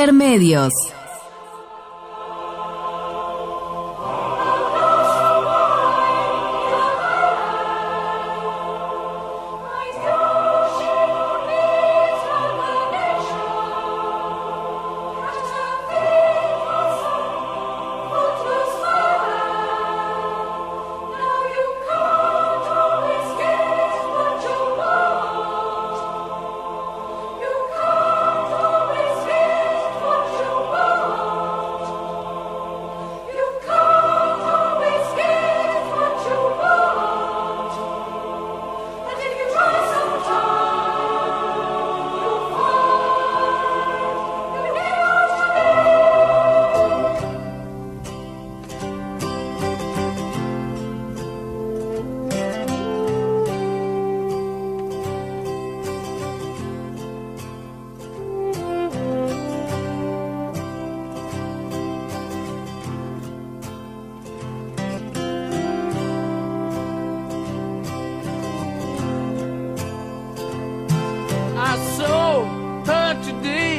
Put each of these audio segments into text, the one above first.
Intermedios.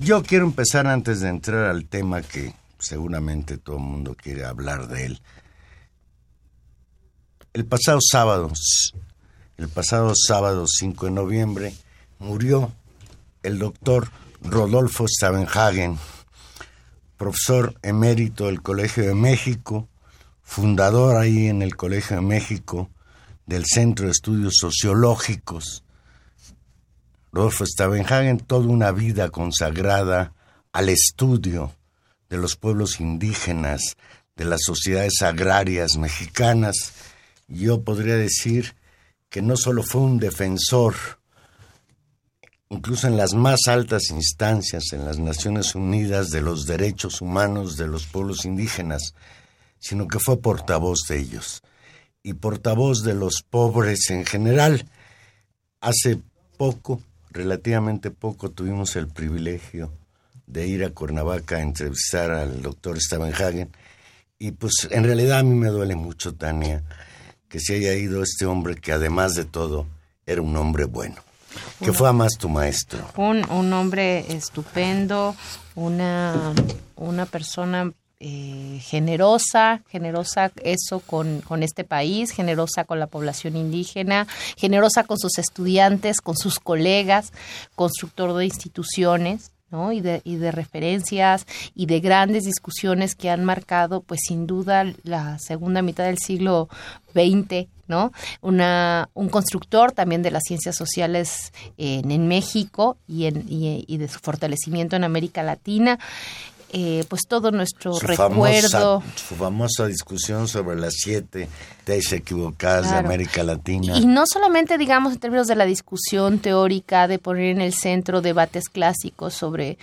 Yo quiero empezar antes de entrar al tema que seguramente todo el mundo quiere hablar de él. El pasado sábado, el pasado sábado 5 de noviembre, murió el doctor Rodolfo Stavenhagen, profesor emérito del Colegio de México, fundador ahí en el Colegio de México del Centro de Estudios Sociológicos. Rodolfo Stavenhagen, toda una vida consagrada al estudio de los pueblos indígenas, de las sociedades agrarias mexicanas. Yo podría decir que no solo fue un defensor incluso en las más altas instancias, en las Naciones Unidas, de los derechos humanos de los pueblos indígenas, sino que fue portavoz de ellos y portavoz de los pobres en general. Hace poco, relativamente poco, tuvimos el privilegio de ir a Cuernavaca a entrevistar al doctor Stavenhagen y pues en realidad a mí me duele mucho, Tania, que se haya ido este hombre que además de todo era un hombre bueno. ¿Qué fue más tu maestro? Un, un hombre estupendo, una, una persona eh, generosa, generosa eso con, este país, generosa con la población indígena, generosa con sus estudiantes, con sus colegas, constructor de instituciones. ¿no? Y, de, y de referencias y de grandes discusiones que han marcado, pues sin duda, la segunda mitad del siglo XX ¿no? Una, un constructor también de las ciencias sociales en, México y, en, y, de su fortalecimiento en América Latina. Eh, pues todo nuestro recuerdo. su famosa discusión sobre las siete tesis equivocadas de América Latina. Y no solamente, digamos, en términos de la discusión teórica, de poner en el centro debates clásicos sobre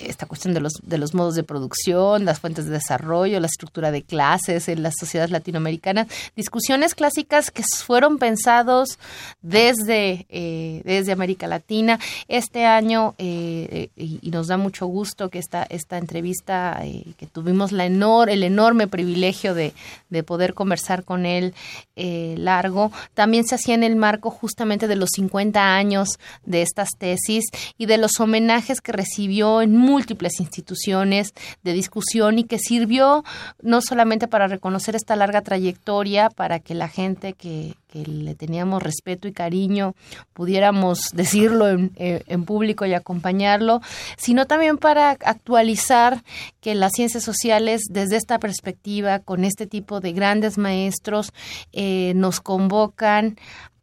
esta cuestión de los, de los modos de producción, las fuentes de desarrollo, la estructura de clases en las sociedades latinoamericanas, discusiones clásicas que fueron pensados desde, eh, desde América Latina. Este año, eh, y, nos da mucho gusto que esta, esta entrevista, eh, que tuvimos la enor el enorme privilegio de, de poder conversar con él largo, también se hacía en el marco justamente de los 50 años de estas tesis y de los homenajes que recibió en múltiples instituciones de discusión y que sirvió no solamente para reconocer esta larga trayectoria, para que la gente que, le teníamos respeto y cariño pudiéramos decirlo en, eh, público y acompañarlo, sino también para actualizar que las ciencias sociales desde esta perspectiva, con este tipo de grandes maestros, eh, nos convocan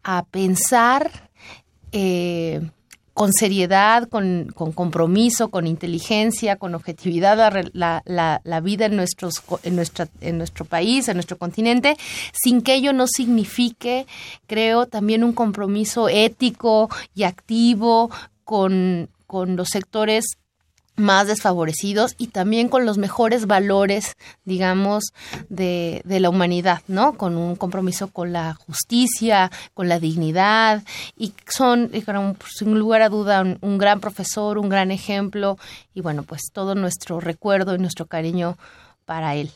a pensar eh, con seriedad, con, compromiso, con inteligencia, con objetividad la, la, la, vida en, nuestros, en, nuestra, en nuestro país, en nuestro continente, sin que ello no signifique, creo, también un compromiso ético y activo con, con los sectores más desfavorecidos y también con los mejores valores, digamos, de, de, la humanidad, ¿no? Con un compromiso con la justicia, con la dignidad y son, sin lugar a duda, un, gran profesor, un gran ejemplo y bueno, pues todo nuestro recuerdo y nuestro cariño para él.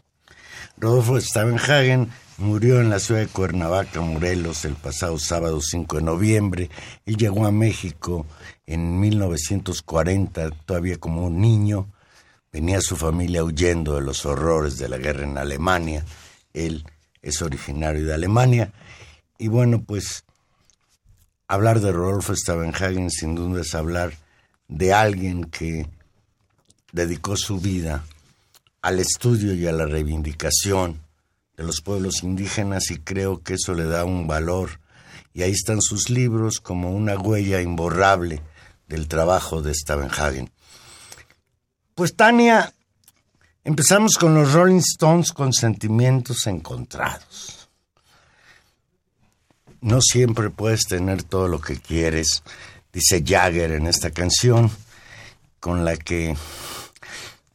Rodolfo Stavenhagen murió en la ciudad de Cuernavaca, Morelos, el pasado sábado 5 de noviembre y llegó a México en 1940, todavía como un niño, venía su familia huyendo de los horrores de la guerra en Alemania. Él es originario de Alemania. Y bueno, pues hablar de Rodolfo Stavenhagen sin duda es hablar de alguien que dedicó su vida al estudio y a la reivindicación de los pueblos indígenas y creo que eso le da un valor. Y ahí están sus libros como una huella imborrable del trabajo de Stavenhagen. Pues Tania, empezamos con los Rolling Stones con sentimientos encontrados. No siempre puedes tener todo lo que quieres, dice Jagger en esta canción, con la que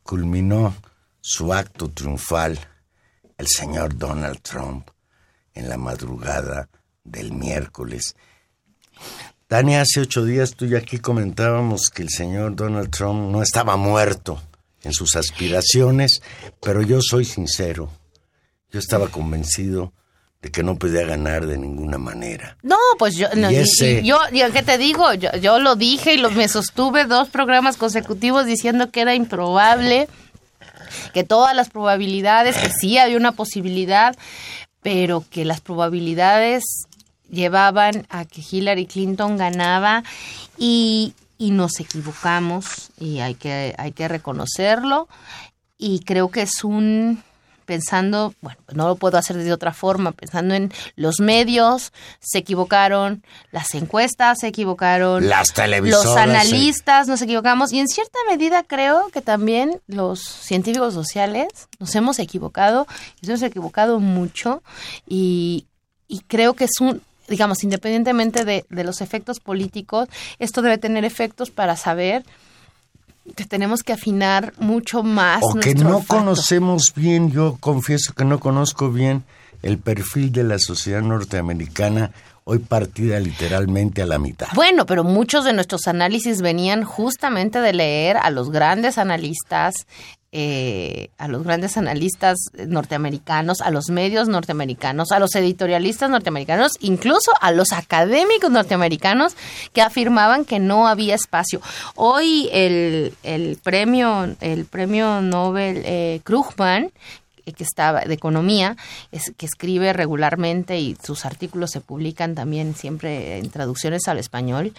culminó su acto triunfal el señor Donald Trump en la madrugada del miércoles. Tania, hace ocho días tú y aquí comentábamos que el señor Donald Trump no estaba muerto en sus aspiraciones, pero yo soy sincero. Yo estaba convencido de que no podía ganar de ninguna manera. No, pues yo, no, yo, ¿qué te digo? Yo, lo dije y lo, me sostuve dos programas consecutivos diciendo que era improbable, que todas las probabilidades, que sí había una posibilidad, pero que las probabilidades llevaban a que Hillary Clinton ganaba y, y nos equivocamos y hay que, hay que reconocerlo. Y creo que es un pensando, bueno, no lo puedo hacer de otra forma, pensando en los medios, se equivocaron, las encuestas se equivocaron, las televisoras, los analistas nos equivocamos. Y en cierta medida creo que también los científicos sociales nos hemos equivocado, nos hemos equivocado mucho. Y, y creo que es un digamos, independientemente de, los efectos políticos, esto debe tener efectos para saber que tenemos que afinar mucho más. O que no conocemos bien, yo confieso que no conozco bien el perfil de la sociedad norteamericana hoy partida literalmente a la mitad. Bueno, pero muchos de nuestros análisis venían justamente de leer a los grandes analistas eh, a los grandes analistas norteamericanos, a los medios norteamericanos, a los editorialistas norteamericanos, incluso a los académicos norteamericanos que afirmaban que no había espacio. Hoy el, el premio, el premio Nobel eh, Krugman, eh, que estaba de economía, es, que escribe regularmente y sus artículos se publican también siempre en traducciones al español,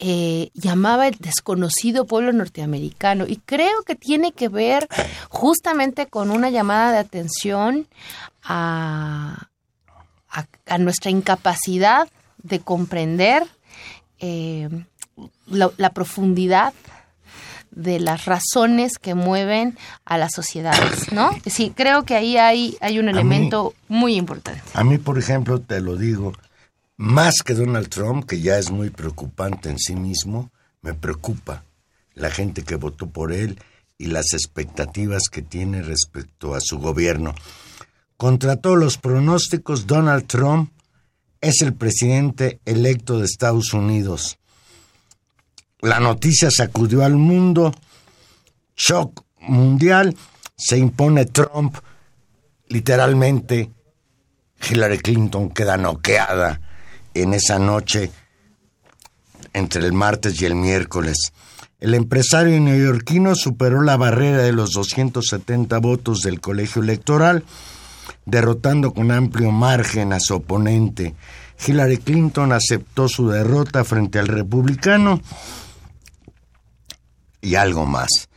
eh, llamaba el desconocido pueblo norteamericano y creo que tiene que ver justamente con una llamada de atención a, a, nuestra incapacidad de comprender eh, la, profundidad de las razones que mueven a las sociedades, ¿no? Sí, creo que ahí hay, hay un elemento muy importante. A mí, por ejemplo, te lo digo, más que Donald Trump, que ya es muy preocupante en sí mismo, me preocupa la gente que votó por él y las expectativas que tiene respecto a su gobierno. Contra todos los pronósticos, Donald Trump es el presidente electo de Estados Unidos. La noticia sacudió al mundo, shock mundial, se impone Trump, literalmente Hillary Clinton queda noqueada en esa noche entre el martes y el miércoles. El empresario neoyorquino superó la barrera de los 270 votos del colegio electoral, derrotando con amplio margen a su oponente. Hillary Clinton aceptó su derrota frente al republicano y algo más.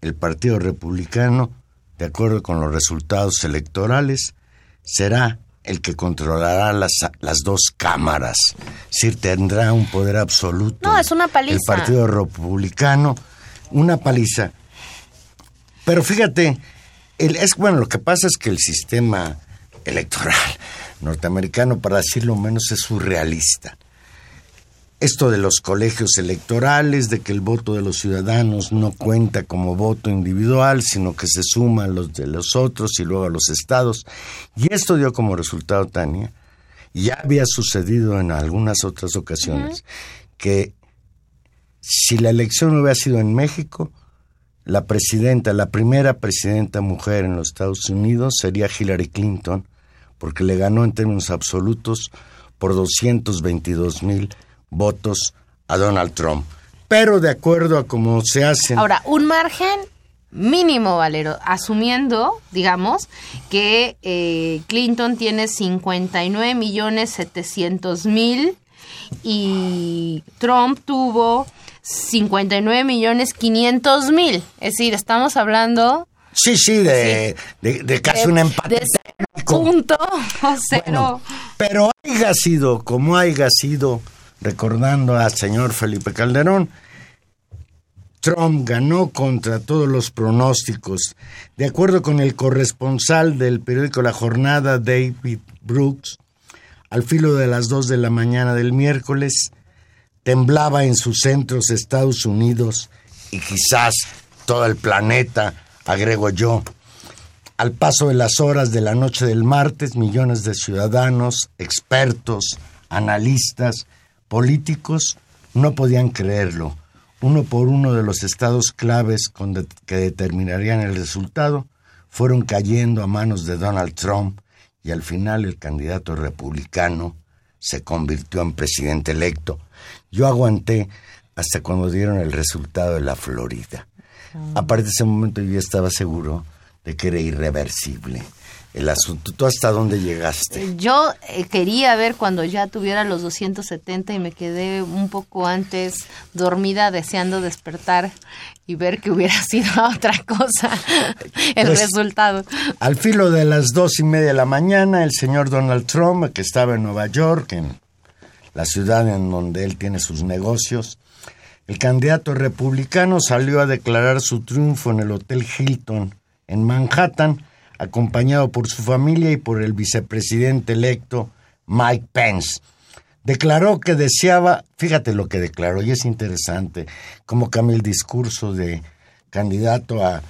El Partido Republicano, de acuerdo con los resultados electorales, será el que controlará las, las dos cámaras. Es tendrá un poder absoluto. No, es una paliza. El Partido Republicano, una paliza. Pero fíjate, el, es bueno, lo que pasa es que el sistema electoral norteamericano, para decirlo menos, es surrealista esto de los colegios electorales, de que el voto de los ciudadanos no cuenta como voto individual, sino que se suma a los de los otros y luego a los estados. Y esto dio como resultado, Tania, ya había sucedido en algunas otras ocasiones, que si la elección hubiera sido en México, la presidenta, la primera presidenta mujer en los Estados Unidos sería Hillary Clinton, porque le ganó en términos absolutos por 222 mil votos a Donald Trump. Pero de acuerdo a cómo se hacen... Ahora, un margen mínimo, Valero, asumiendo, digamos, que eh, Clinton tiene 59 millones 700 mil y Trump tuvo 59 millones 500 mil. Es decir, estamos hablando... Sí, sí, de, de, casi un empate. punto cero. pero haya sido como haya sido recordando al señor Felipe Calderón, Trump ganó contra todos los pronósticos. De acuerdo con el corresponsal del periódico La Jornada, David Brooks, al filo de las dos de la mañana del miércoles, temblaba en sus centros Estados Unidos y quizás todo el planeta, agrego yo. Al paso de las horas de la noche del martes, millones de ciudadanos, expertos, analistas, políticos no podían creerlo. Uno por uno de los estados claves que determinarían el resultado fueron cayendo a manos de Donald Trump y al final el candidato republicano se convirtió en presidente electo. Yo aguanté hasta cuando dieron el resultado de la Florida. A partir de ese momento yo estaba seguro de que era irreversible el asunto. ¿Tú hasta dónde llegaste? Yo eh, quería ver cuando ya tuviera los 270 y me quedé un poco antes dormida deseando despertar y ver que hubiera sido otra cosa el pues, resultado. Al filo de las dos y media de la mañana, el señor Donald Trump, que estaba en Nueva York, en la ciudad en donde él tiene sus negocios, el candidato republicano salió a declarar su triunfo en el Hotel Hilton en Manhattan, acompañado por su familia y por el vicepresidente electo Mike Pence. Declaró que deseaba, fíjate lo que declaró, y es interesante cómo cambia el discurso de candidato a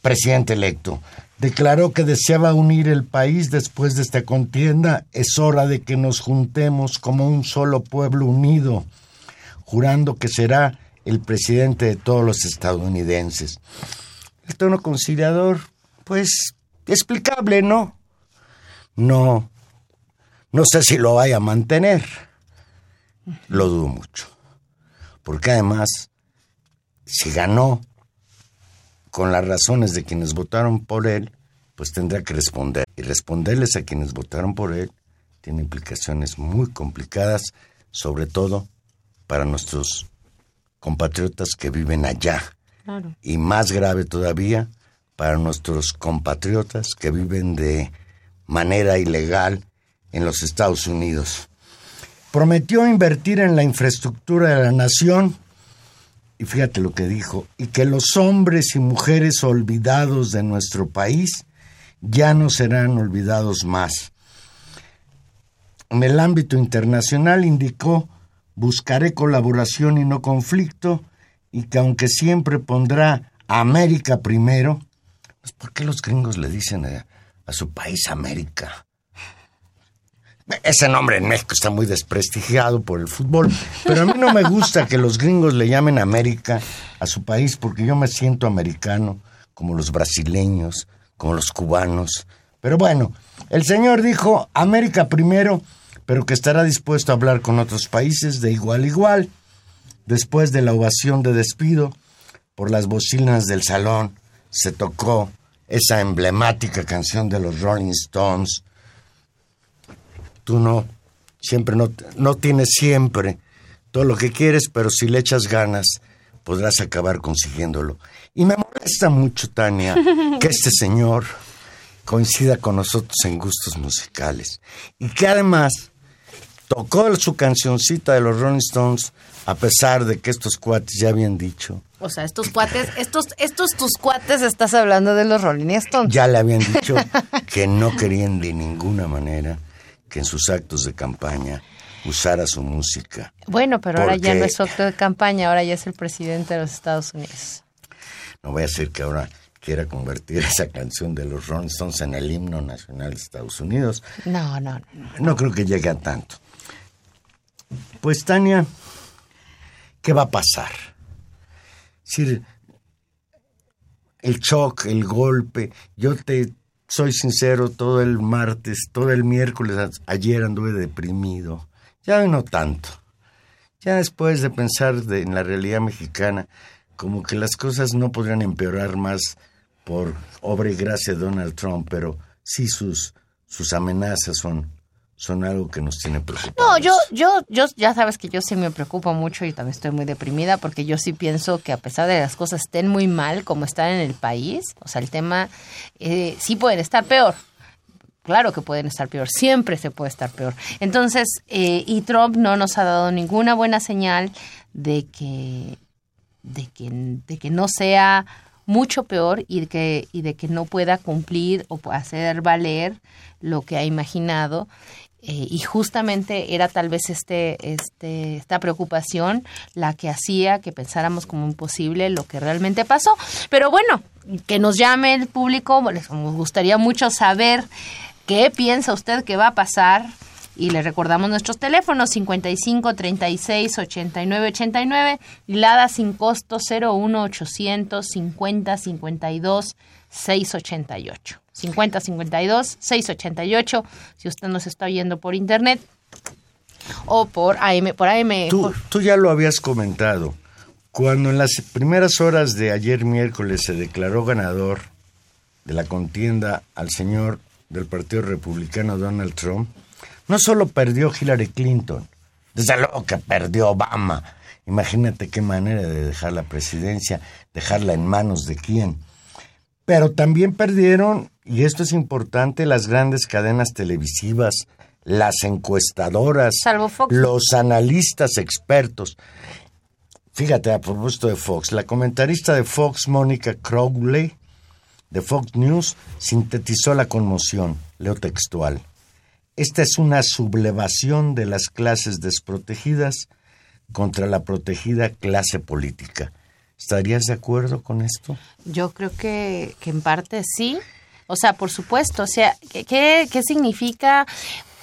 presidente electo. Declaró que deseaba unir el país después de esta contienda. Es hora de que nos juntemos como un solo pueblo unido, jurando que será el presidente de todos los estadounidenses. El tono conciliador pues explicable, ¿no? No, no sé si lo vaya a mantener. Lo dudo mucho. Porque además, si ganó con las razones de quienes votaron por él, pues tendrá que responder. Y responderles a quienes votaron por él tiene implicaciones muy complicadas, sobre todo para nuestros compatriotas que viven allá. Y más grave todavía, para nuestros compatriotas que viven de manera ilegal en los Estados Unidos. Prometió invertir en la infraestructura de la nación, y fíjate lo que dijo, y que los hombres y mujeres olvidados de nuestro país ya no serán olvidados más. En el ámbito internacional indicó, buscaré colaboración y no conflicto, y que aunque siempre pondrá América primero, pues ¿por qué los gringos le dicen a, a su país América? Ese nombre en México está muy desprestigiado por el fútbol, pero a mí no me gusta que los gringos le llamen América a su país porque yo me siento americano, como los brasileños, como los cubanos. Pero bueno, el señor dijo América primero, pero que estará dispuesto a hablar con otros países de igual a igual. Después de la ovación de despido, por las bocinas del salón, se tocó esa emblemática canción de los Rolling Stones, tú no, siempre no, no tienes siempre todo lo que quieres, pero si le echas ganas, podrás acabar consiguiéndolo. Y me molesta mucho, Tania, que este señor coincida con nosotros en gustos musicales. Y que además tocó su cancioncita de los Rolling Stones, a pesar de que estos cuates ya habían dicho. O sea, estos cuates, estos, estos tus cuates estás hablando de los Rolling Stones. Ya le habían dicho que no querían de ninguna manera que en sus actos de campaña usara su música. Bueno, pero ahora ya no es su acto de campaña, ahora ya es el presidente de los Estados Unidos. No voy a decir que ahora quiera convertir esa canción de los Rolling Stones en el himno nacional de Estados Unidos. No, no, no. No creo que llegue a tanto. Pues Tania, ¿qué va a pasar? Decir, el shock, el golpe, yo te soy sincero, todo el martes, todo el miércoles, ayer anduve deprimido. Ya no tanto. Ya después de pensar en la realidad mexicana, como que las cosas no podrían empeorar más por obra y gracia de Donald Trump, pero sí sus, sus amenazas son son algo que nos tiene preocupados. No, yo, yo, yo, ya sabes que yo sí me preocupo mucho y también estoy muy deprimida porque yo sí pienso que a pesar de las cosas estén muy mal como están en el país, o sea, el tema eh, sí pueden estar peor. Claro que pueden estar peor, siempre se puede estar peor. Entonces, eh, y Trump no nos ha dado ninguna buena señal de que, de que, de que no sea mucho peor y de que, y de que no pueda cumplir o hacer valer lo que ha imaginado. Eh, y justamente era tal vez este, este, esta preocupación la que hacía que pensáramos como imposible lo que realmente pasó. Pero bueno, que nos llame el público, nos gustaría mucho saber qué piensa usted que va a pasar. Y le recordamos nuestros teléfonos 55 36 89 89 y Lada sin costo 01 800 50 52 688. 5052 688 si usted nos está oyendo por internet o por AM por AM tú, tú ya lo habías comentado. Cuando en las primeras horas de ayer miércoles se declaró ganador de la contienda al señor del Partido Republicano Donald Trump no solo perdió Hillary Clinton desde luego que perdió Obama. Imagínate qué manera de dejar la presidencia dejarla en manos de quién pero también perdieron, y esto es importante, las grandes cadenas televisivas, las encuestadoras, los analistas expertos. Fíjate, a propósito de Fox, la comentarista de Fox, Mónica Crowley, de Fox News, sintetizó la conmoción, leo textual. Esta es una sublevación de las clases desprotegidas contra la protegida clase política. ¿Estarías de acuerdo con esto? Yo creo que, en parte sí. O sea, por supuesto. O sea, ¿qué, qué significa?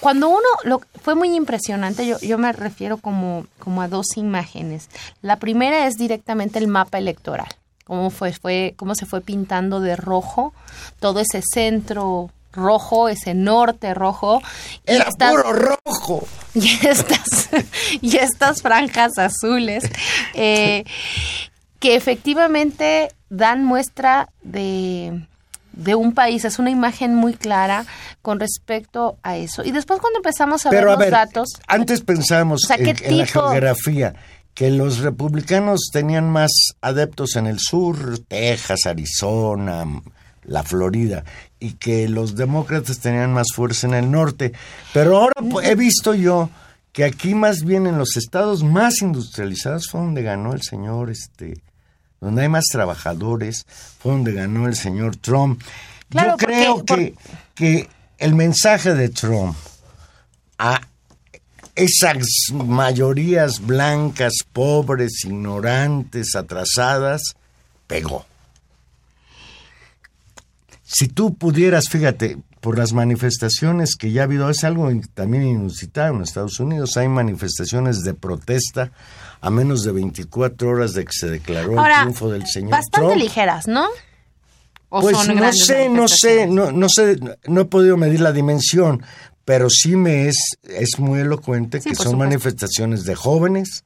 Cuando uno, lo, fue muy impresionante, yo, yo me refiero como, como a dos imágenes. La primera es directamente el mapa electoral. Cómo, fue, fue, cómo se fue pintando de rojo todo ese centro rojo, ese norte rojo. Y Era puro rojo. Y estas, y estas franjas azules. Eh, que efectivamente dan muestra de, un país, es una imagen muy clara con respecto a eso. Y después cuando empezamos a ver los datos... Antes pensábamos en, la geografía, que los republicanos tenían más adeptos en el sur, Texas, Arizona, la Florida, y que los demócratas tenían más fuerza en el norte. Pero ahora he visto yo que aquí más bien en los estados más industrializados fue donde ganó el señor este donde hay más trabajadores, fue donde ganó el señor Trump. Yo creo que, que el mensaje de Trump esas mayorías blancas, pobres, ignorantes, atrasadas, pegó. Si tú pudieras, fíjate, por las manifestaciones que ya ha habido, es algo también inusitado en Estados Unidos, hay manifestaciones de protesta a menos de 24 horas de que se declaró el triunfo del señor bastante ligeras, ¿no? pues no sé, no sé, no, no sé, no he podido medir la dimensión, pero sí me es, es muy elocuente que son manifestaciones de jóvenes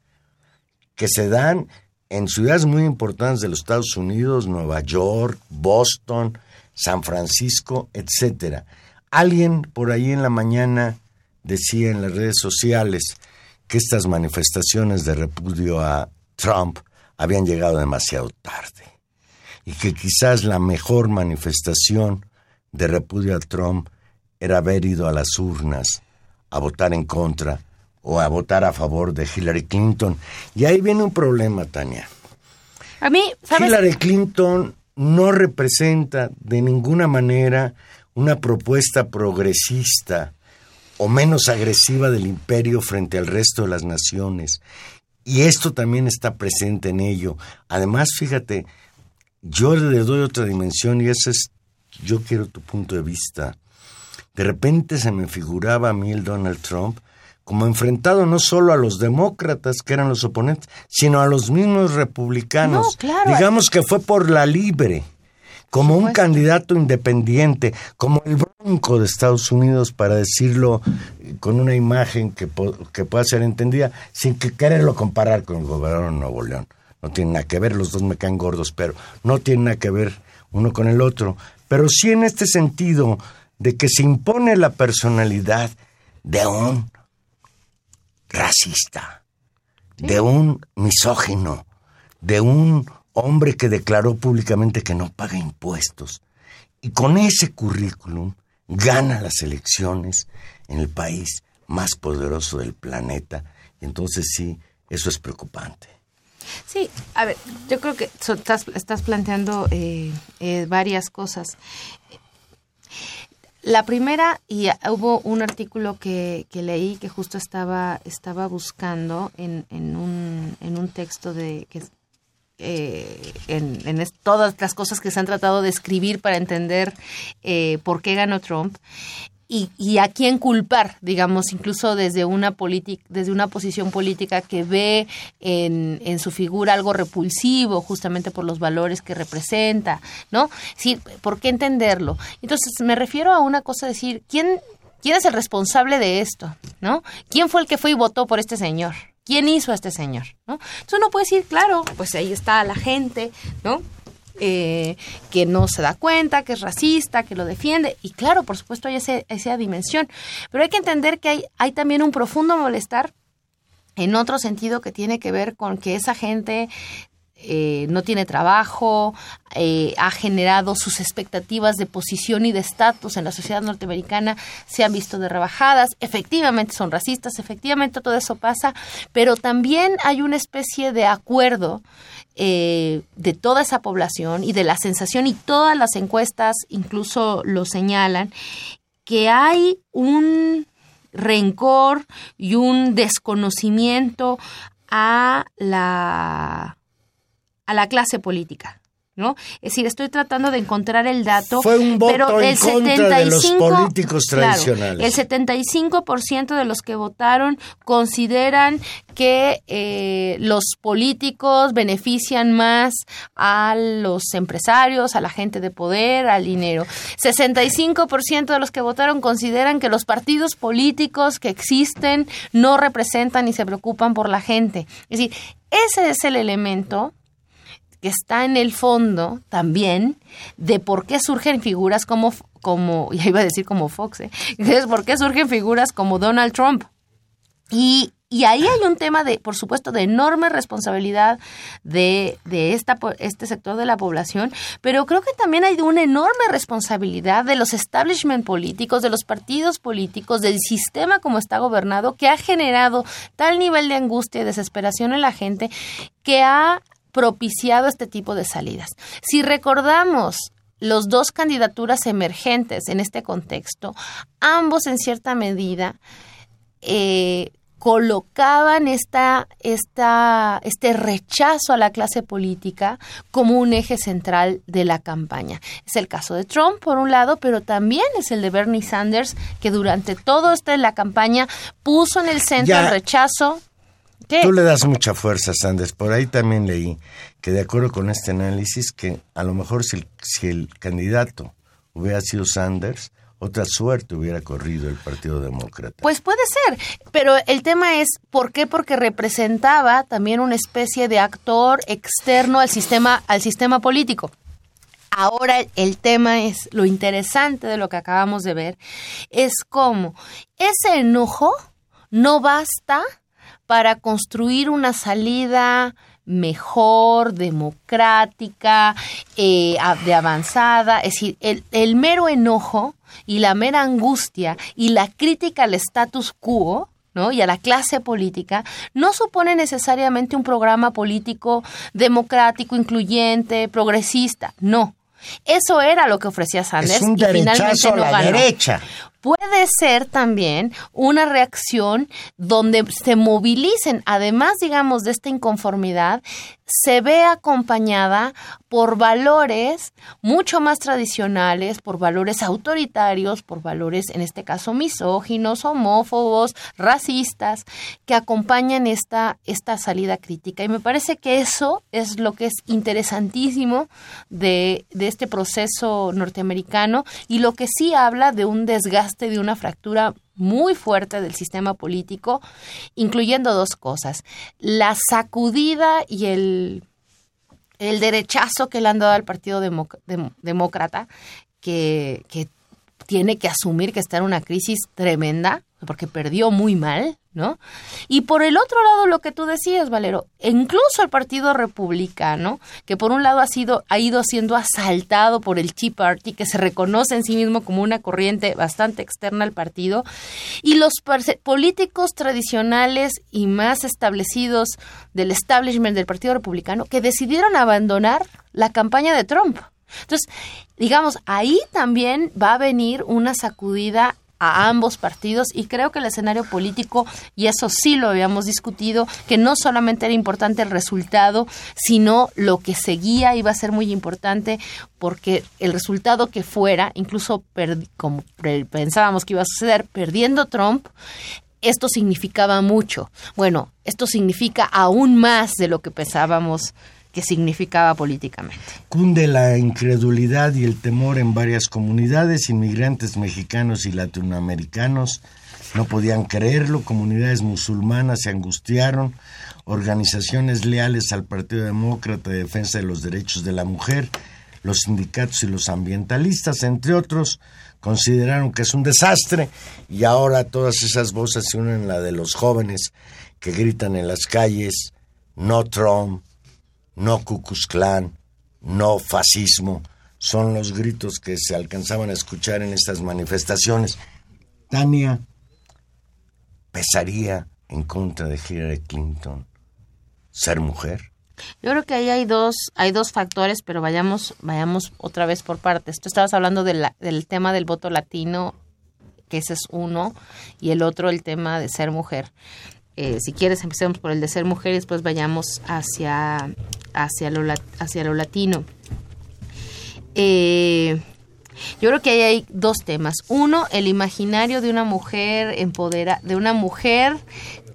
que se dan en ciudades muy importantes de los Estados Unidos, Nueva York, Boston, San Francisco, etcétera. Alguien por ahí en la mañana decía en las redes sociales que estas manifestaciones de repudio a Trump habían llegado demasiado tarde y que quizás la mejor manifestación de repudio a Trump era haber ido a las urnas a votar en contra o a votar a favor de Hillary Clinton. Y ahí viene un problema, Tania. A mí, Hillary Clinton no representa de ninguna manera una propuesta progresista o menos agresiva del imperio frente al resto de las naciones. Y esto también está presente en ello. Además, fíjate, yo le doy otra dimensión y ese es, yo quiero tu punto de vista. De repente se me figuraba a mí el Donald Trump como enfrentado no solo a los demócratas, que eran los oponentes, sino a los mismos republicanos. Digamos que fue por la libre, como un candidato independiente, como el bronco de Estados Unidos, para decirlo con una imagen que, que pueda ser entendida, sin que quererlo comparar con el gobernador de Nuevo León. No tiene nada que ver, los dos me caen gordos, pero no tiene nada que ver uno con el otro. Pero sí en este sentido de que se impone la personalidad de un racista, de un misógino, de un hombre que declaró públicamente que no paga impuestos. Y con ese currículum gana las elecciones en el país más poderoso del planeta. Entonces sí, eso es preocupante. Sí, a ver, yo creo que estás, estás planteando eh, eh, varias cosas. La primera, y hubo un artículo que, que leí que justo estaba, estaba buscando en, en, un, en un texto de que eh, en, todas las cosas que se han tratado de escribir para entender eh, por qué ganó Trump y, a quién culpar, digamos, incluso desde una desde una posición política que ve en, en, su figura algo repulsivo, justamente por los valores que representa, ¿no? Sí, ¿por qué entenderlo? Entonces, me refiero a una cosa, decir, ¿quién, quién es el responsable de esto? ¿No? ¿Quién fue el que fue y votó por este señor? ¿Quién hizo a este señor? ¿no? Entonces uno puede decir, claro, pues ahí está la gente, ¿no? Eh, que no se da cuenta, que es racista, que lo defiende. Y claro, por supuesto hay esa dimensión. Pero hay que entender que hay también un profundo molestar en otro sentido que tiene que ver con que esa gente eh, no tiene trabajo, eh, ha generado sus expectativas de posición y de estatus en la sociedad norteamericana, se han visto de rebajadas, efectivamente son racistas, efectivamente todo eso pasa, pero también hay una especie de acuerdo eh, de toda esa población y de la sensación, y todas las encuestas incluso lo señalan, que hay un rencor y un desconocimiento a la, a la clase política. ¿no? Es decir, estoy tratando de encontrar el dato, Fue un voto pero el 75, de los políticos tradicionales. el 75% de los que votaron consideran que eh, los políticos benefician más a los empresarios, a la gente de poder, al dinero. 65% de los que votaron consideran que los partidos políticos que existen no representan y se preocupan por la gente. Es decir, ese es el elemento que está en el fondo también de por qué surgen figuras como, como ya iba a decir como Fox, ¿eh? por qué surgen figuras como Donald Trump. Y, y ahí hay un tema de, por supuesto, de enorme responsabilidad de, de esta, este sector de la población, pero creo que también hay una enorme responsabilidad de los establishment políticos, de los partidos políticos, del sistema como está gobernado, que ha generado tal nivel de angustia y desesperación en la gente que ha propiciado este tipo de salidas. Si recordamos los dos candidaturas emergentes en este contexto, ambos en cierta medida eh, colocaban esta, esta, este rechazo a la clase política como un eje central de la campaña. Es el caso de Trump, por un lado, pero también es el de Bernie Sanders, que durante todo esto en la campaña puso en el centro el rechazo. Tú le das mucha fuerza, Sanders. Por ahí también leí que de acuerdo con este análisis, que a lo mejor si el, si el candidato hubiera sido Sanders, otra suerte hubiera corrido el Partido Demócrata. Pues puede ser, pero el tema es ¿por qué? Porque representaba también una especie de actor externo al sistema al sistema político. Ahora el tema es lo interesante de lo que acabamos de ver es cómo ese enojo no basta para construir una salida mejor, democrática, eh, de avanzada. Es decir, el, el mero enojo y la mera angustia y la crítica al status quo ¿no? y a la clase política, no supone necesariamente un programa político democrático, incluyente, progresista, no. Eso era lo que ofrecía Sanders es un y finalmente a la derecha puede ser también una reacción donde se movilicen, además, digamos, de esta inconformidad, se ve acompañada por valores mucho más tradicionales, por valores autoritarios, por valores, en este caso, misóginos, homófobos, racistas, que acompañan esta, esta salida crítica. Y me parece que eso es lo que es interesantísimo de, de este proceso norteamericano y lo que sí habla de un desgaste, de una fractura muy fuerte del sistema político, incluyendo dos cosas. La sacudida y el, el derechazo que le han dado al Partido Demócrata, que, que tiene que asumir que está en una crisis tremenda, porque perdió muy mal, ¿no? Y por el otro lado, lo que tú decías, Valero, incluso el Partido Republicano, que por un lado ha sido, ha ido siendo asaltado por el Tea Party, que se reconoce en sí mismo como una corriente bastante externa al partido, y los políticos tradicionales y más establecidos del establishment del Partido Republicano, que decidieron abandonar la campaña de Trump. Entonces, digamos, ahí también va a venir una sacudida a ambos partidos y creo que el escenario político, y eso sí lo habíamos discutido, que no solamente era importante el resultado, sino lo que seguía iba a ser muy importante porque el resultado que fuera, incluso como pensábamos que iba a suceder, perdiendo Trump, esto significaba mucho. Bueno, esto significa aún más de lo que pensábamos significaba políticamente. Cunde la incredulidad y el temor en varias comunidades, inmigrantes mexicanos y latinoamericanos no podían creerlo, comunidades musulmanas se angustiaron, organizaciones leales al Partido Demócrata de Defensa de los Derechos de la Mujer, los sindicatos y los ambientalistas, entre otros, consideraron que es un desastre y ahora todas esas voces se unen a la de los jóvenes que gritan en las calles, no Trump, no Ku no fascismo, son los gritos que se alcanzaban a escuchar en estas manifestaciones. Tania pesaría en contra de Hillary Clinton ser mujer. Yo creo que ahí hay dos, hay dos factores, pero vayamos, vayamos otra vez por partes. Tú estabas hablando del tema del voto latino, que ese es uno, y el otro el tema de ser mujer. Eh, si quieres, empecemos por el de ser mujer y después vayamos hacia, hacia, lo, latino. Eh, yo creo que ahí hay dos temas. Uno, el imaginario de una mujer empodera, de una mujer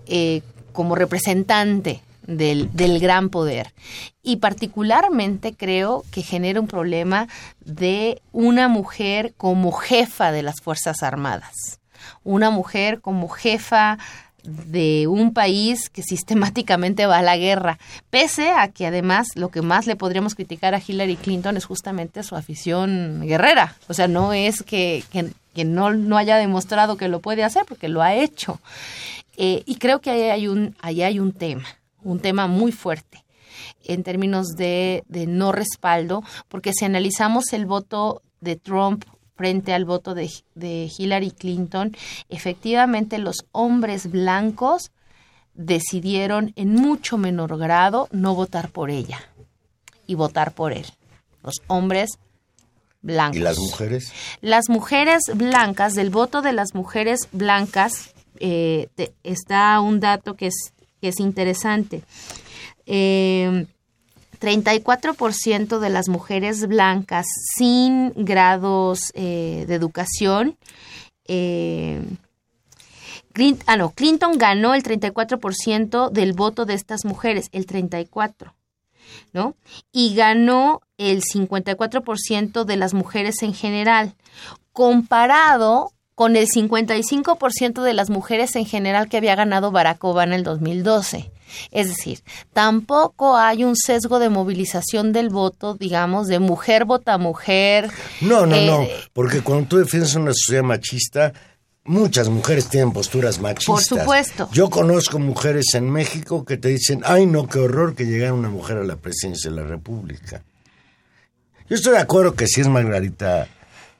eh, como representante del, gran poder. Y particularmente creo que genera un problema de una mujer como jefa de las Fuerzas Armadas. Una mujer como jefa de un país que sistemáticamente va a la guerra, pese a que además lo que más le podríamos criticar a Hillary Clinton es justamente su afición guerrera. O sea, no es que, que, no, no, haya demostrado que lo puede hacer, porque lo ha hecho. Eh, y creo que ahí hay, un, ahí hay un tema, un tema muy fuerte en términos de, de no respaldo, porque si analizamos el voto de Trump frente al voto de, Hillary Clinton, efectivamente los hombres blancos decidieron en mucho menor grado no votar por ella y votar por él. Los hombres blancos. ¿Y las mujeres? Las mujeres blancas, del voto de las mujeres blancas, eh, está un dato que es, que es interesante. 34% de las mujeres blancas sin grados de educación Clinton, ah, no, Clinton ganó el 34% del voto de estas mujeres, el 34%, ¿no? Y ganó el 54% de las mujeres en general, comparado con el 55% de las mujeres en general que había ganado Barack Obama en el 2012. Es decir, tampoco hay un sesgo de movilización del voto, digamos, de mujer vota mujer. No, no, no, eh, porque cuando tú defiendes una sociedad machista, Muchas mujeres tienen posturas machistas. Por supuesto. Yo conozco mujeres en México que te dicen, ay no, qué horror que llegara una mujer a la presidencia de la República. Yo estoy de acuerdo que si es Margarita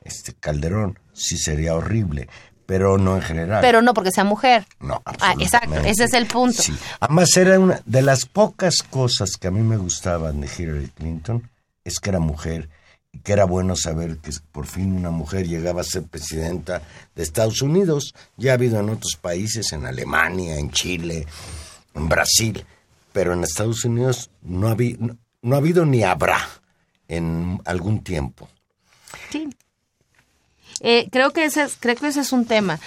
este, Calderón, sí sería horrible, pero no en general. Pero no porque sea mujer. No, ah, exacto, ese es el punto. Sí. Además, era una de las pocas cosas que a mí me gustaban de Hillary Clinton, es que era mujer que era bueno saber que por fin una mujer llegaba a ser presidenta de Estados Unidos. Ya ha habido en otros países, en Alemania, en Chile, en Brasil, pero en Estados Unidos no ha, habido, no, ha habido ni habrá en algún tiempo. Sí. Eh, creo, que ese, creo que ese es un tema,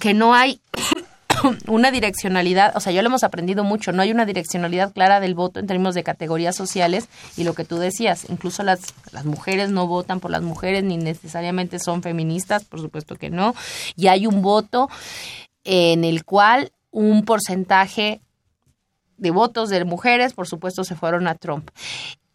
que no hay una direccionalidad, o sea, ya lo hemos aprendido mucho, no hay una direccionalidad clara del voto en términos de categorías sociales y lo que tú decías, incluso las, las mujeres no votan por las mujeres ni necesariamente son feministas, por supuesto que no, y hay un voto en el cual un porcentaje de votos de mujeres, por supuesto, se fueron a Trump.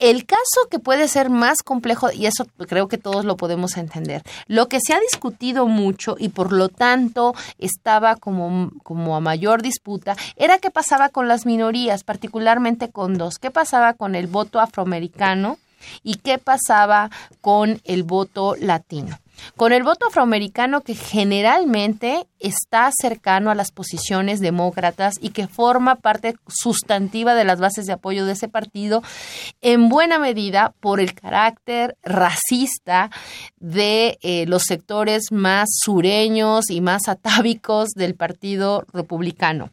El caso que puede ser más complejo, y eso creo que todos lo podemos entender, lo que se ha discutido mucho y por lo tanto estaba como, como a mayor disputa, era qué pasaba con las minorías, particularmente con dos, qué pasaba con el voto afroamericano y qué pasaba con el voto latino. Con el voto afroamericano que generalmente está cercano a las posiciones demócratas y que forma parte sustantiva de las bases de apoyo de ese partido, en buena medida por el carácter racista de eh, los sectores más sureños y más atávicos del Partido Republicano.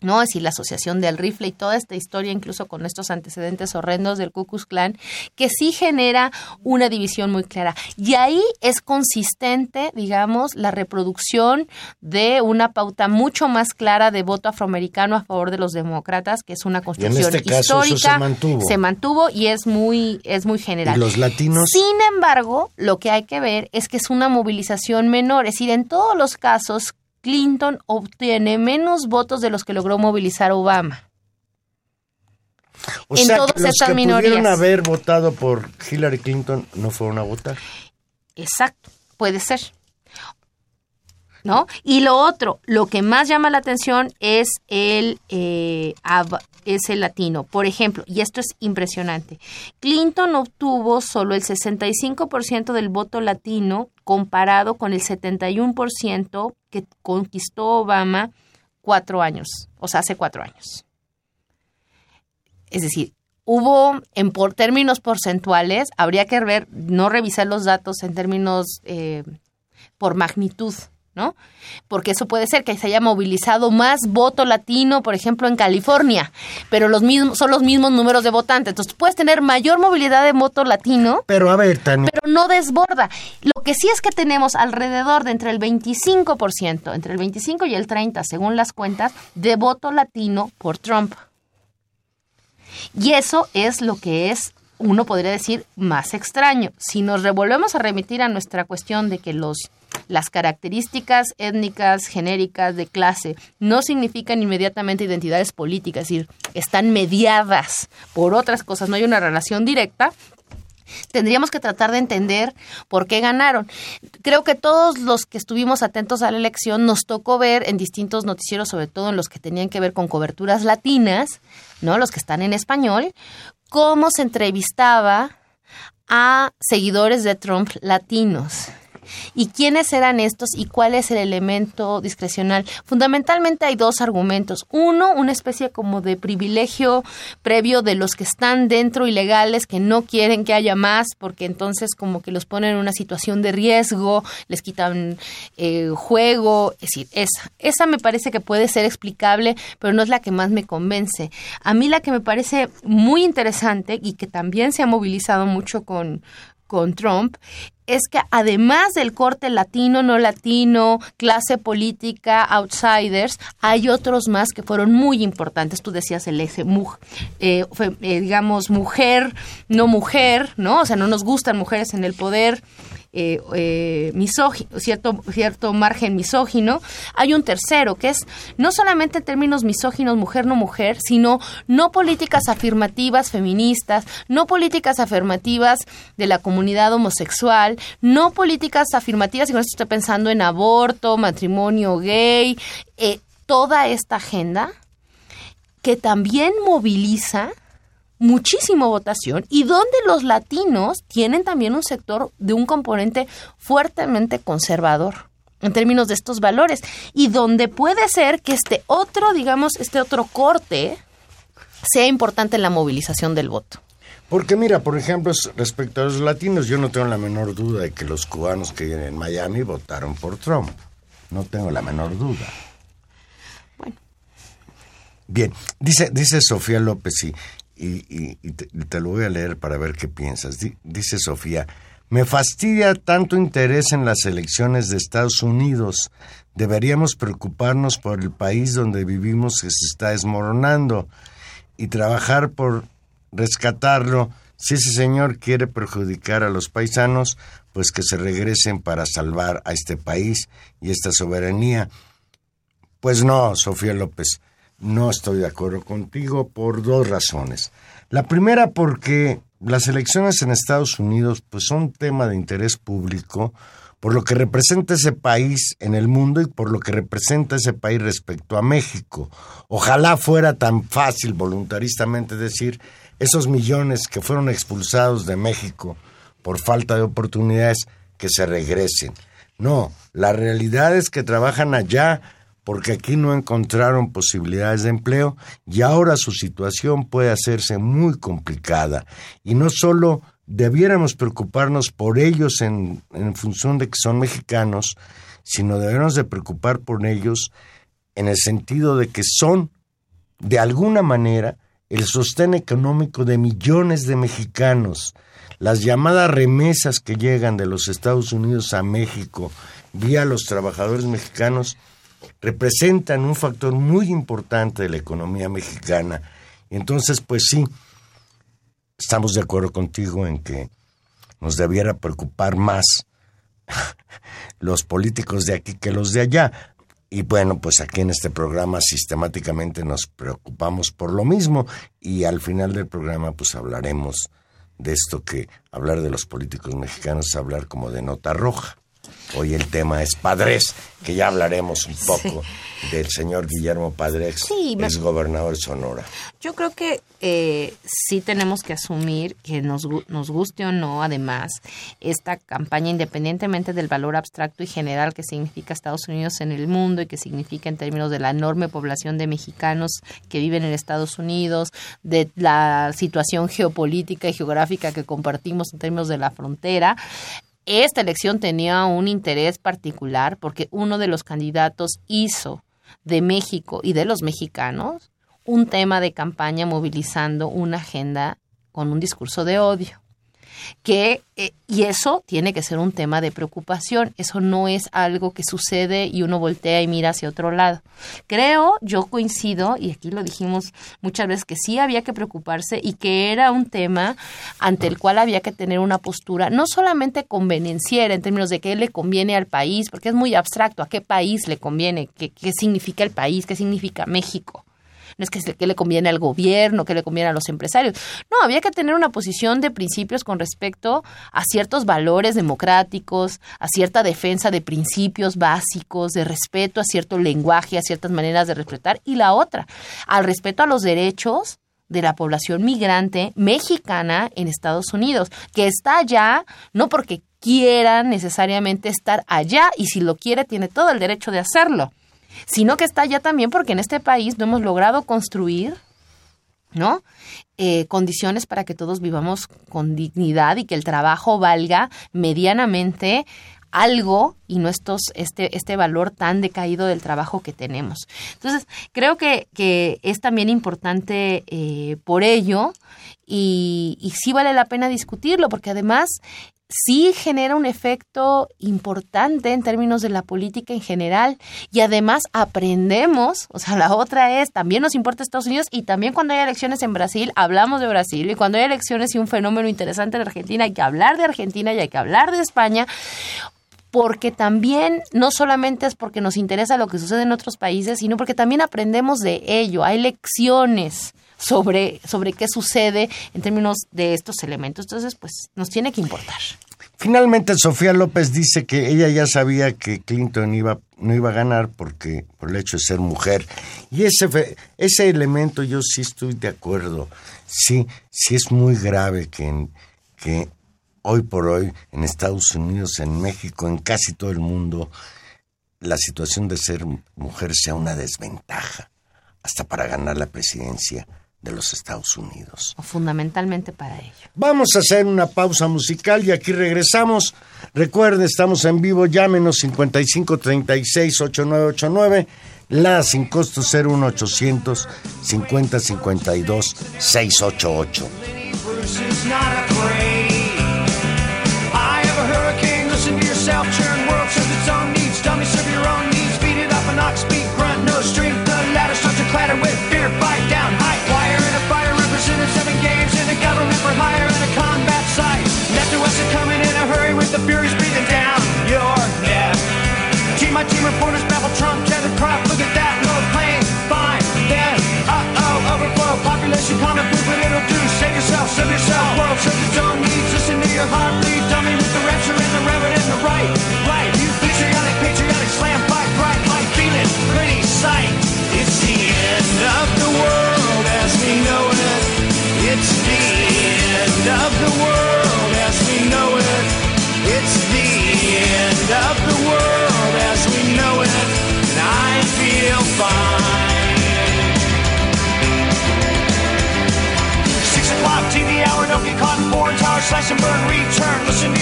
¿No? Es decir, la asociación del rifle y toda esta historia, incluso con estos antecedentes horrendos del Ku Klux Klan, que sí genera una división muy clara. Y ahí es consistente, digamos, la reproducción de una pauta mucho más clara de voto afroamericano a favor de los demócratas, que es una construcción este histórica. se mantuvo. Se mantuvo y es muy, es muy general. ¿Y los latinos? Sin embargo, lo que hay que ver es que es una movilización menor. Es decir, en todos los casos Clinton obtiene menos votos de los que logró movilizar Obama. O sea, todas los que pudieron haber votado por Hillary Clinton no fueron a votar. Exacto, puede ser. ¿No? Y lo otro, lo que más llama la atención es el, eh, es el latino. Por ejemplo, y esto es impresionante, Clinton obtuvo solo el 65% del voto latino comparado con el 71% que conquistó Obama cuatro años, o sea, hace cuatro años. Es decir, hubo, en por términos porcentuales, habría que ver, no revisar los datos en términos eh, por magnitud, ¿no? Porque eso puede ser que se haya movilizado más voto latino, por ejemplo, en California, pero los mismos son los mismos números de votantes. Entonces, puedes tener mayor movilidad de voto latino, pero a ver, pero no desborda. Lo que sí es que tenemos alrededor de entre el 25%, entre el 25 y el 30, según las cuentas, de voto latino por Trump. Y eso es lo que es uno podría decir más extraño. Si nos revolvemos a remitir a nuestra cuestión de que los las características étnicas genéricas de clase no significan inmediatamente identidades políticas, es decir, están mediadas por otras cosas, no hay una relación directa, tendríamos que tratar de entender por qué ganaron. Creo que todos los que estuvimos atentos a la elección nos tocó ver en distintos noticieros, sobre todo en los que tenían que ver con coberturas latinas, ¿no? Los que están en español, cómo se entrevistaba a seguidores de Trump latinos ¿Y quiénes eran estos y cuál es el elemento discrecional? Fundamentalmente hay dos argumentos. Uno, una especie como de privilegio previo de los que están dentro ilegales, que no quieren que haya más, porque entonces como que los ponen en una situación de riesgo, les quitan eh, juego. Es decir, esa, esa me parece que puede ser explicable, pero no es la que más me convence. A mí la que me parece muy interesante y que también se ha movilizado mucho con, con Trump es que además del corte latino, no latino, clase política, outsiders, hay otros más que fueron muy importantes. Tú decías el eje, eh, eh, digamos, mujer, no mujer, ¿no? O sea, no nos gustan mujeres en el poder eh, eh cierto, cierto margen misógino. Hay un tercero, que es no solamente en términos misóginos, mujer no mujer, sino no políticas afirmativas feministas, no políticas afirmativas de la comunidad homosexual, no políticas afirmativas, y con esto estoy pensando en aborto, matrimonio gay, eh, toda esta agenda que también moviliza muchísimo votación y donde los latinos tienen también un sector de un componente fuertemente conservador en términos de estos valores y donde puede ser que este otro, digamos, este otro corte sea importante en la movilización del voto. Porque mira, por ejemplo, respecto a los latinos, yo no tengo la menor duda de que los cubanos que viven en Miami votaron por Trump. No tengo la menor duda. Bueno. Bien, dice, dice Sofía López, y y, te, lo voy a leer para ver qué piensas. dice Sofía, me fastidia tanto interés en las elecciones de Estados Unidos. Deberíamos preocuparnos por el país donde vivimos que se está desmoronando y trabajar por rescatarlo. Si ese señor quiere perjudicar a los paisanos, pues que se regresen para salvar a este país y esta soberanía. Pues no, Sofía López. No estoy de acuerdo contigo por dos razones. La primera porque las elecciones en Estados Unidos pues son tema de interés público por lo que representa ese país en el mundo y por lo que representa ese país respecto a México. Ojalá fuera tan fácil voluntaristamente decir esos millones que fueron expulsados de México por falta de oportunidades que se regresen. No, la realidad es que trabajan allá porque aquí no encontraron posibilidades de empleo y ahora su situación puede hacerse muy complicada. Y no solo debiéramos preocuparnos por ellos en, función de que son mexicanos, sino debemos de preocupar por ellos en el sentido de que son, de alguna manera, el sostén económico de millones de mexicanos. Las llamadas remesas que llegan de los Estados Unidos a México vía los trabajadores mexicanos representan un factor muy importante de la economía mexicana. Entonces, pues sí, estamos de acuerdo contigo en que nos debiera preocupar más los políticos de aquí que los de allá. Y bueno, pues aquí en este programa sistemáticamente nos preocupamos por lo mismo y al final del programa pues hablaremos de esto que hablar de los políticos mexicanos es hablar como de nota roja. Hoy el tema es Padres, que ya hablaremos un poco del señor Guillermo Padres, sí, ex gobernador de Sonora. Yo creo que eh, sí tenemos que asumir que nos, nos guste o no, además, esta campaña, independientemente del valor abstracto y general que significa Estados Unidos en el mundo y que significa en términos de la enorme población de mexicanos que viven en Estados Unidos, de la situación geopolítica y geográfica que compartimos en términos de la frontera, esta elección tenía un interés particular porque uno de los candidatos hizo de México y de los mexicanos un tema de campaña movilizando una agenda con un discurso de odio que eh, y eso tiene que ser un tema de preocupación, eso no es algo que sucede y uno voltea y mira hacia otro lado. Creo, yo coincido y aquí lo dijimos muchas veces que sí había que preocuparse y que era un tema ante el cual había que tener una postura no solamente convenenciera en términos de qué le conviene al país, porque es muy abstracto, a qué país le conviene, qué, qué significa el país, qué significa México no es que, le conviene al gobierno, que le conviene a los empresarios. No, había que tener una posición de principios con respecto a ciertos valores democráticos, a cierta defensa de principios básicos, de respeto a cierto lenguaje, a ciertas maneras de respetar, y la otra, al respeto a los derechos de la población migrante mexicana en Estados Unidos, que está allá no porque quiera necesariamente estar allá y si lo quiere tiene todo el derecho de hacerlo, sino que está allá también porque en este país no hemos logrado construir ¿no? Eh, condiciones para que todos vivamos con dignidad y que el trabajo valga medianamente algo y no estos, este, este valor tan decaído del trabajo que tenemos. Entonces, creo que, que es también importante eh, por ello y, y sí vale la pena discutirlo, porque además sí genera un efecto importante en términos de la política en general y además aprendemos, o sea, la otra es, también nos importa Estados Unidos y también cuando hay elecciones en Brasil, hablamos de Brasil y cuando hay elecciones y un fenómeno interesante en Argentina, hay que hablar de Argentina y hay que hablar de España porque también no solamente es porque nos interesa lo que sucede en otros países, sino porque también aprendemos de ello, hay lecciones sobre, sobre qué sucede en términos de estos elementos. Entonces, pues nos tiene que importar. Finalmente, Sofía López dice que ella ya sabía que Clinton iba, no iba a ganar porque por el hecho de ser mujer. Y ese, ese elemento yo sí estoy de acuerdo. Sí, sí es muy grave que, que hoy por hoy en Estados Unidos, en México, en casi todo el mundo, la situación de ser mujer sea una desventaja, hasta para ganar la presidencia de los Estados Unidos. O fundamentalmente para ello. Vamos a hacer una pausa musical y aquí regresamos. Recuerden, estamos en vivo, llámenos 5536-8989, la sin costo 01800 5052 688. Johnson, Johnson.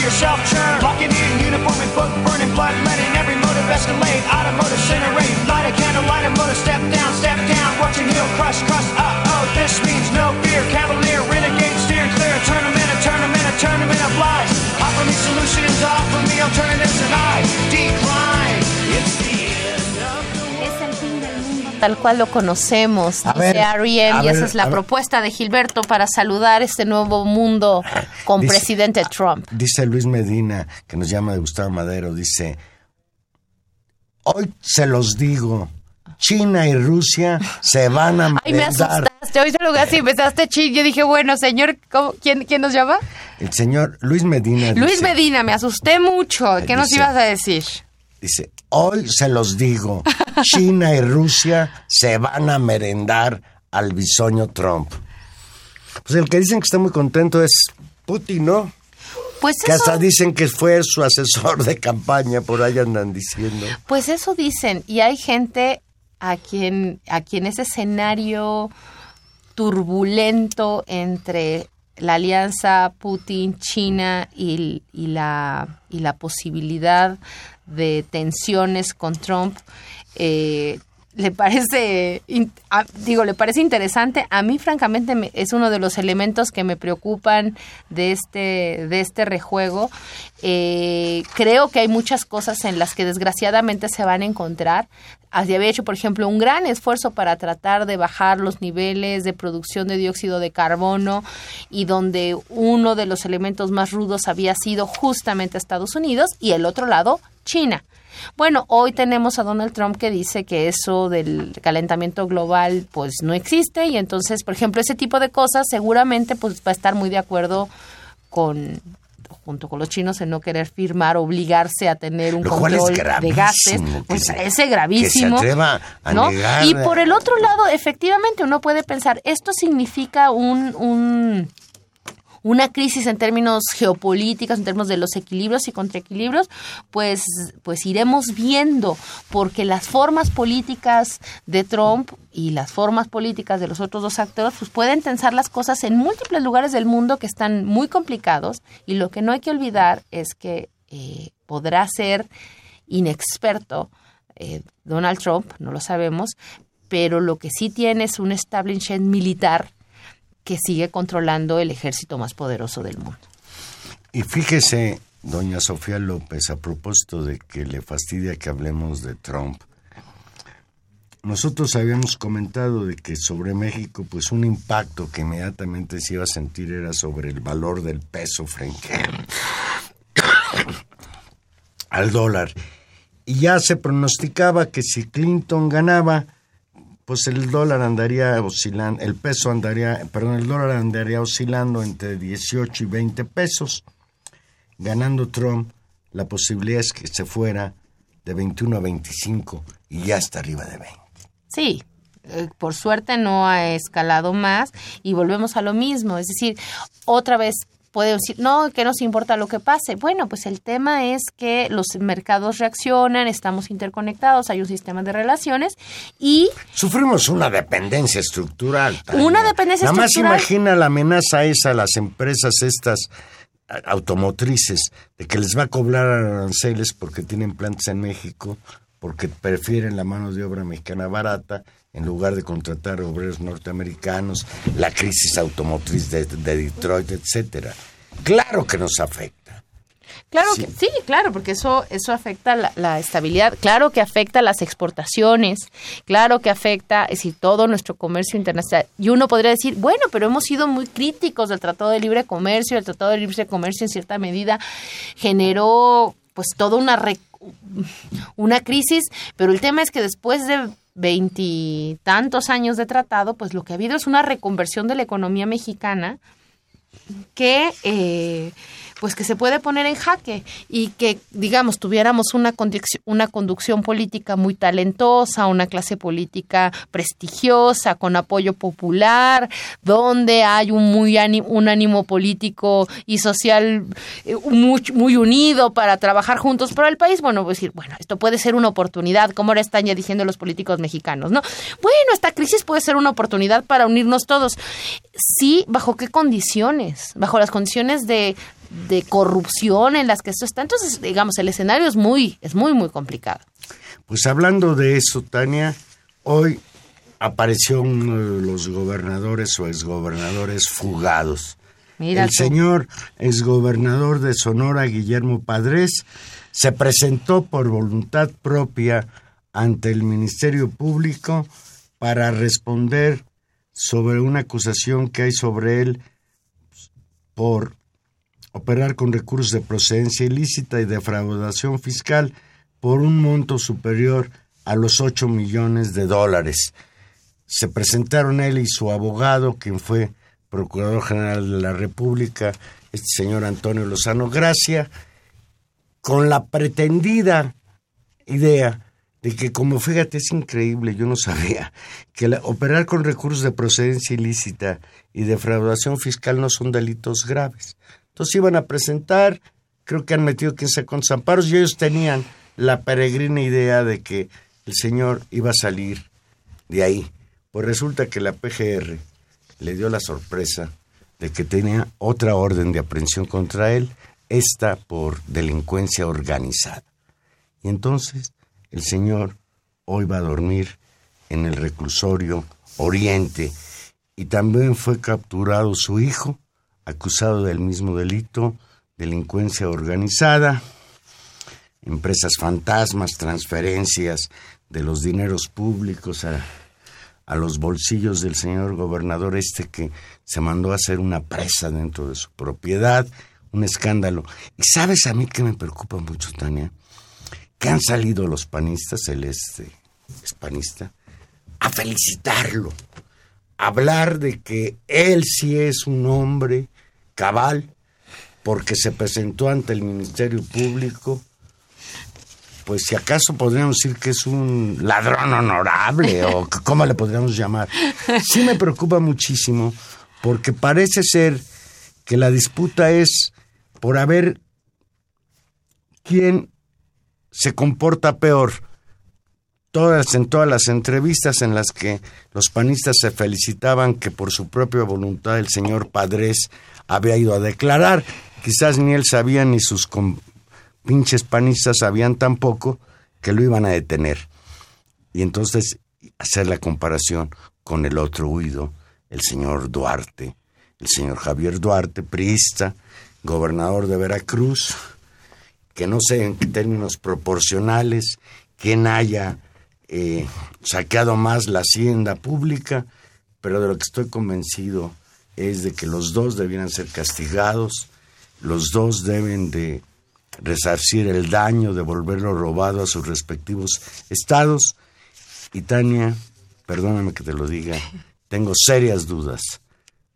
Yourself churn. Locking in uniform and book burning, blood letting every motive escalate. Automotive incinerate, light a candle, light a motor, step down, step down. Watching heel crush, crush. Uh oh, this means no fear. Cavalier, renegade, steering clear. Tournament, a tournament, a tournament of lies. Offer me solutions, offer me alternatives, and I decline. Tal cual lo conocemos, A dice ver, R.E.M., a y esa es la ver. propuesta de Gilberto para saludar este nuevo mundo con Dice- presidente Trump. Dice Luis Medina, que nos llama de Gustavo Madero, dice, hoy se los digo, China y Rusia se van a Ay, me asustaste, hoy se lo así, empezaste ching, yo dije, bueno, señor, ¿cómo- quién, ¿quién nos llama? El señor Luis Medina Luis dice, Medina, me asusté mucho, ¿qué nos ibas a decir? dice, hoy se los digo, China y Rusia se van a merendar al bisoño Trump. Pues el que dicen que está muy contento es Putin, ¿no? Pues Que hasta dicen que fue su asesor de campaña, por ahí andan diciendo. pues eso dicen, y hay gente a quien, a quien ese escenario turbulento entre la alianza Putin-China y, y la, y la posibilidad de tensiones con Trump eh, le parece digo le parece interesante. A mí francamente me- es uno de los elementos que me preocupan de este de este rejuego. Eh, creo que hay muchas cosas en las que desgraciadamente se van a encontrar. Así había hecho, por ejemplo, un gran esfuerzo para tratar de bajar los niveles de producción de dióxido de carbono y donde uno de los elementos más rudos había sido justamente Estados Unidos y el otro lado, China. Bueno, hoy tenemos a Donald Trump que dice que eso del calentamiento global pues no existe y entonces, por ejemplo, ese tipo de cosas seguramente pues va a estar muy de acuerdo con junto con los chinos en no querer firmar, obligarse a tener un Lo control de gases, pues se- parece gravísimo. que se atreva a ¿no? negar- Y por el otro lado, efectivamente, uno puede pensar, esto significa un, un, una crisis en términos geopolíticos, en términos de los equilibrios y contraequilibrios, pues, pues iremos viendo, porque las formas políticas de Trump y las formas políticas de los otros dos actores, pues pueden tensar las cosas en múltiples lugares del mundo que están muy complicados y lo que no hay que olvidar es que eh, podrá ser inexperto eh, Donald Trump, no lo sabemos, pero lo que sí tiene es un establishment militar que sigue controlando el ejército más poderoso del mundo. Y fíjese, doña Sofía López, a propósito de que le fastidia que hablemos de Trump, nosotros habíamos comentado de que sobre México, pues un impacto que inmediatamente se iba a sentir era sobre el valor del peso frente al dólar. Y ya se pronosticaba que si Clinton ganaba, pues el dólar andaría oscilando, el peso andaría, perdón, el dólar andaría oscilando entre 18 y 20 pesos. Ganando Trump, la posibilidad es que se fuera de 21 a 25 y ya está arriba de 20. Sí, eh, por suerte no ha escalado más y volvemos a lo mismo, es decir, otra vez puede decir, no, que nos importa lo que pase. Bueno, pues el tema es que los mercados reaccionan, estamos interconectados, hay un sistema de relaciones y... Sufrimos una dependencia estructural. Una dependencia Nada estructural. más imagina la amenaza esa a las empresas estas automotrices de que les va a cobrar aranceles porque tienen plantas en México, porque prefieren la mano de obra mexicana barata en lugar de contratar obreros norteamericanos, la crisis automotriz de, de Detroit, etcétera. Claro que nos afecta. Claro sí. que sí, claro, porque eso eso afecta la, la, estabilidad, claro que afecta las exportaciones, claro que afecta, es decir, todo nuestro comercio internacional. Y uno podría decir, bueno, pero hemos sido muy críticos del Tratado de Libre Comercio, el Tratado de Libre Comercio en cierta medida generó pues toda una re, una crisis, pero el tema es que después de veintitantos años de tratado, pues lo que ha habido es una reconversión de la economía mexicana que eh, pues que se puede poner en jaque y que digamos tuviéramos una conducción, una conducción política muy talentosa, una clase política prestigiosa con apoyo popular, donde hay un muy ánimo, un ánimo político y social muy, muy unido para trabajar juntos por el país, bueno, pues decir, bueno, esto puede ser una oportunidad, como ahora están ya diciendo los políticos mexicanos, ¿no? Bueno, esta crisis puede ser una oportunidad para unirnos todos. Sí, bajo qué condiciones? Bajo las condiciones de de corrupción en las que esto está. Entonces, digamos, el escenario es muy, es muy, muy complicado. Pues hablando de eso, Tania, hoy apareció uno de los gobernadores o exgobernadores fugados. Mira el tú. señor exgobernador de Sonora, Guillermo Padres, se presentó por voluntad propia ante el Ministerio Público para responder sobre una acusación que hay sobre él por operar con recursos de procedencia ilícita y defraudación fiscal por un monto superior a los 8 millones de dólares. Se presentaron él y su abogado, quien fue Procurador General de la República, este señor Antonio Lozano Gracia, con la pretendida idea de que, como fíjate, es increíble, yo no sabía, que operar con recursos de procedencia ilícita y defraudación fiscal no son delitos graves. Entonces iban a presentar, creo que han metido quién sabe cuántos amparos, y ellos tenían la peregrina idea de que el señor iba a salir de ahí. Pues resulta que la PGR le dio la sorpresa de que tenía otra orden de aprehensión contra él, esta por delincuencia organizada. Y entonces el señor hoy va a dormir en el reclusorio Oriente y también fue capturado su hijo acusado del mismo delito, delincuencia organizada, empresas fantasmas, transferencias de los dineros públicos a, a, los bolsillos del señor gobernador este que se mandó a hacer una presa dentro de su propiedad, un escándalo. Y sabes a mí que me preocupa mucho, Tania, que han salido los panistas, el este es panista, a felicitarlo, a hablar de que él sí es un hombre cabal, porque se presentó ante el Ministerio Público, pues si acaso podríamos decir que es un ladrón honorable o cómo le podríamos llamar. Sí me preocupa muchísimo porque parece ser que la disputa es por a ver quién se comporta peor. Todas, en todas las entrevistas en las que los panistas se felicitaban que por su propia voluntad el señor Padres había ido a declarar, quizás ni él sabía ni sus pinches panistas sabían tampoco que lo iban a detener. Y entonces hacer la comparación con el otro huido, el señor Duarte, el señor Javier Duarte, priista, gobernador de Veracruz, que no sé en términos proporcionales quién haya eh, saqueado más la hacienda pública, pero de lo que estoy convencido es de que los dos debieran ser castigados, los dos deben de resarcir el daño, devolverlo robado a sus respectivos estados. Y Tania, perdóname que te lo diga, tengo serias dudas